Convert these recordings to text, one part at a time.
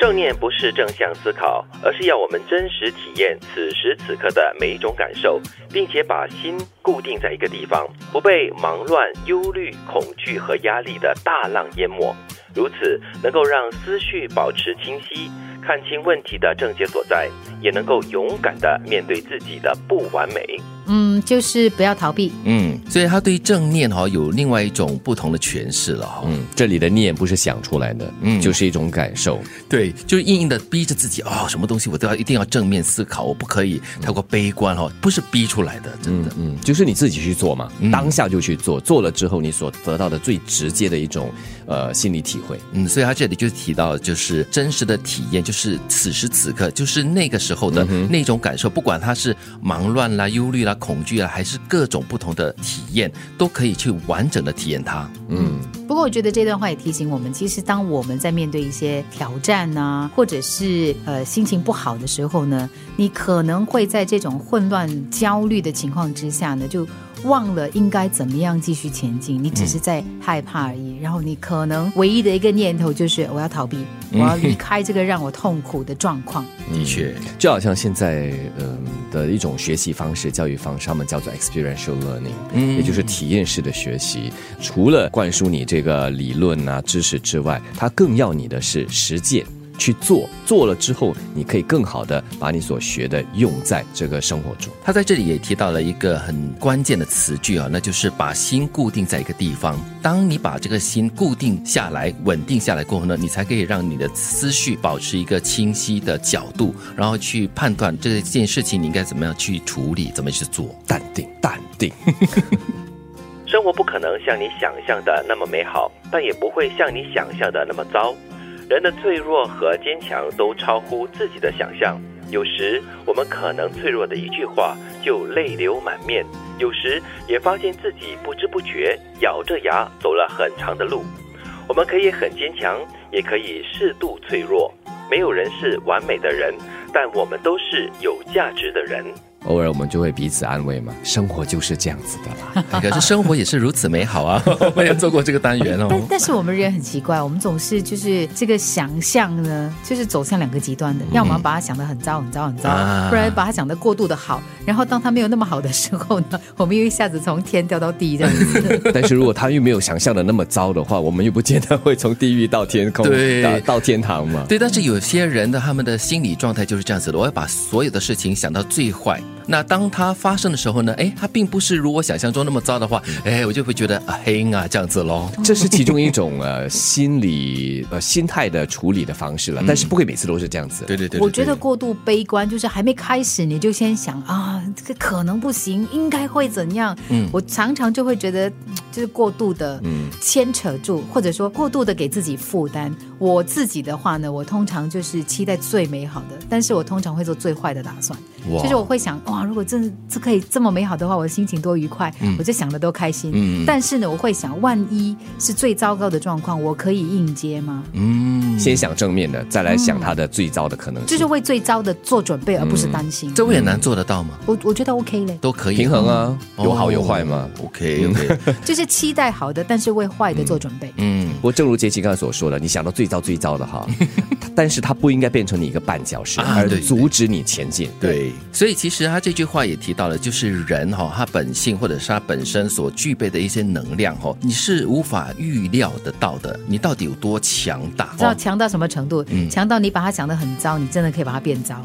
正念不是正向思考，而是要我们真实体验此时此刻的每一种感受，并且把心固定在一个地方，不被忙乱、忧虑、恐惧和压力的大浪淹没。如此，能够让思绪保持清晰，看清问题的症结所在，也能够勇敢的面对自己的不完美。嗯，就是不要逃避。嗯，所以他对正念哈有另外一种不同的诠释了哈。嗯，这里的念不是想出来的，嗯嗯，就是一种感受。对，就是硬硬的逼着自己哦，什么东西我都要一定要正面思考，我不可以太过悲观哈，不是逼出来的，真的。嗯，就是你自己去做嘛，嗯当下就去做，做了之后你所得到的最直接的一种呃心理体会。嗯，所以他这里就提到，就是真实的体验，就是此时此刻，就是那个时候的那种感受，不管他是忙乱啦、忧虑啦、恐惧啊，还是各种不同的体验，都可以去完整的体验它。嗯，不过我觉得这段话也提醒我们，其实当我们在面对一些挑战呐、或者是呃心情不好的时候呢，你可能会在这种混乱、焦虑的情况之下呢，就忘了应该怎么样继续前进，你只是在害怕而已。然后你可能唯一的一个念头就是我要逃避，我要离开这个让我痛苦的状况。的确，就好像现在嗯、的一种学习方式、教育方式，他们叫做 experiential learning，嗯也就是体验式的学习。除了灌输你这个理论啊知识之外，它更要你的是实践。去做，做了之后，你可以更好的把你所学的用在这个生活中。他在这里也提到了一个很关键的词句啊，那就是把心固定在一个地方。当你把这个心固定下来、稳定下来过后呢，你才可以让你的思绪保持一个清晰的角度，然后去判断这件事情你应该怎么样去处理，怎么去做。淡定，淡定。生活不可能像你想象的那么美好，但也不会像你想象的那么糟。人的脆弱和坚强都超乎自己的想象。有时我们可能脆弱的一句话就泪流满面，有时也发现自己不知不觉咬着牙走了很长的路。我们可以很坚强，也可以适度脆弱。没有人是完美的人，但我们都是有价值的人。偶尔我们就会彼此安慰嘛，生活就是这样子的啦。哎可是生活也是如此美好啊！我也做过这个单元哦。但但是我们人很奇怪，我们总是就是这个想象呢，就是走向两个极端的，要么把它想的很糟很糟很糟，啊不然把它想的过度的好，然后当它没有那么好的时候呢，我们又一下子从天掉到地这样子。但是如果他又没有想象的那么糟的话，我们又不见得会从地狱到天空，对到到天堂嘛。对，但是有些人的他们的心理状态就是这样子的，我要把所有的事情想到最坏。那当它发生的时候呢，哎，它并不是如我想象中那么糟的话，哎，我就会觉得啊黑啊这样子喽。这是其中一种呃心理呃心态的处理的方式了，但是不会每次都是这样子。对对对对我觉得过度悲观就是还没开始你就先想啊，这个可能不行，应该会怎样？嗯我常常就会觉得，嗯就是过度的牵扯住，或者说过度的给自己负担。我自己的话呢，我通常就是期待最美好的，但是我通常会做最坏的打算。就是我会想，哇，如果真的这可以这么美好的话，我的心情多愉快，我就想的都开心。嗯但是呢，我会想，万一是最糟糕的状况，我可以应接吗？嗯，先想正面的，再来想他的最糟的可能性。就是为最糟的做准备，而不是担心。这我也难做得到吗？我我觉得 OK 嘞，都可以平衡啊，哦。有好有坏嘛。OK OK，就是期待好的，但是为坏的做准备。嗯，不过，正如杰奇刚才所说的，你想到最糟最糟的哈，但是它不应该变成你一个绊脚石，而阻止你前进。对，所以其实他这句话也提到了，就是人哈、他本性或者是他本身所具备的一些能量哈、你是无法预料得到的，你到底有多强大？知道强到什么程度？嗯。强到你把它想得很糟，你真的可以把它变糟。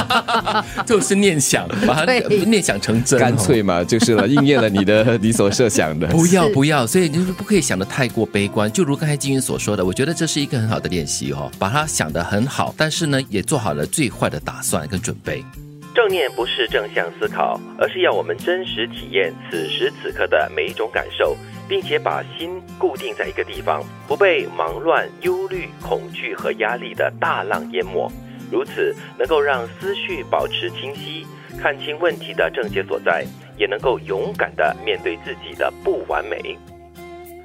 就是念想，把它对念想成真，干脆嘛，就是了，应验了你的 你所设想的。不要不要，所以就是不可以想的太过悲观。就如刚才金云所说的，我觉得这是一个很好的练习哦，把它想的很好，但是呢，也做好了最坏的打算跟准备。正念不是正向思考，而是要我们真实体验此时此刻的每一种感受，并且把心固定在一个地方，不被忙乱、忧虑、恐惧和压力的大浪淹没。如此，能够让思绪保持清晰，看清问题的症结所在也能够勇敢的面对自己的不完美。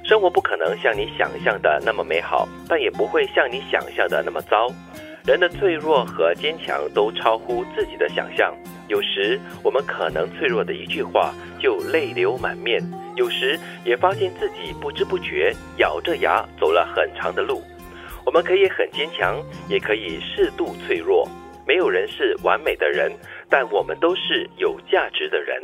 生活不可能像你想象的那么美好但也不会像你想象的那么糟。人的脆弱和坚强都超乎自己的想象。有时我们可能脆弱的一句话就泪流满面。有时也发现自己不知不觉咬着牙走了很长的路。我们可以很坚强也可以适度脆弱。没有人是完美的人但我们都是有价值的人。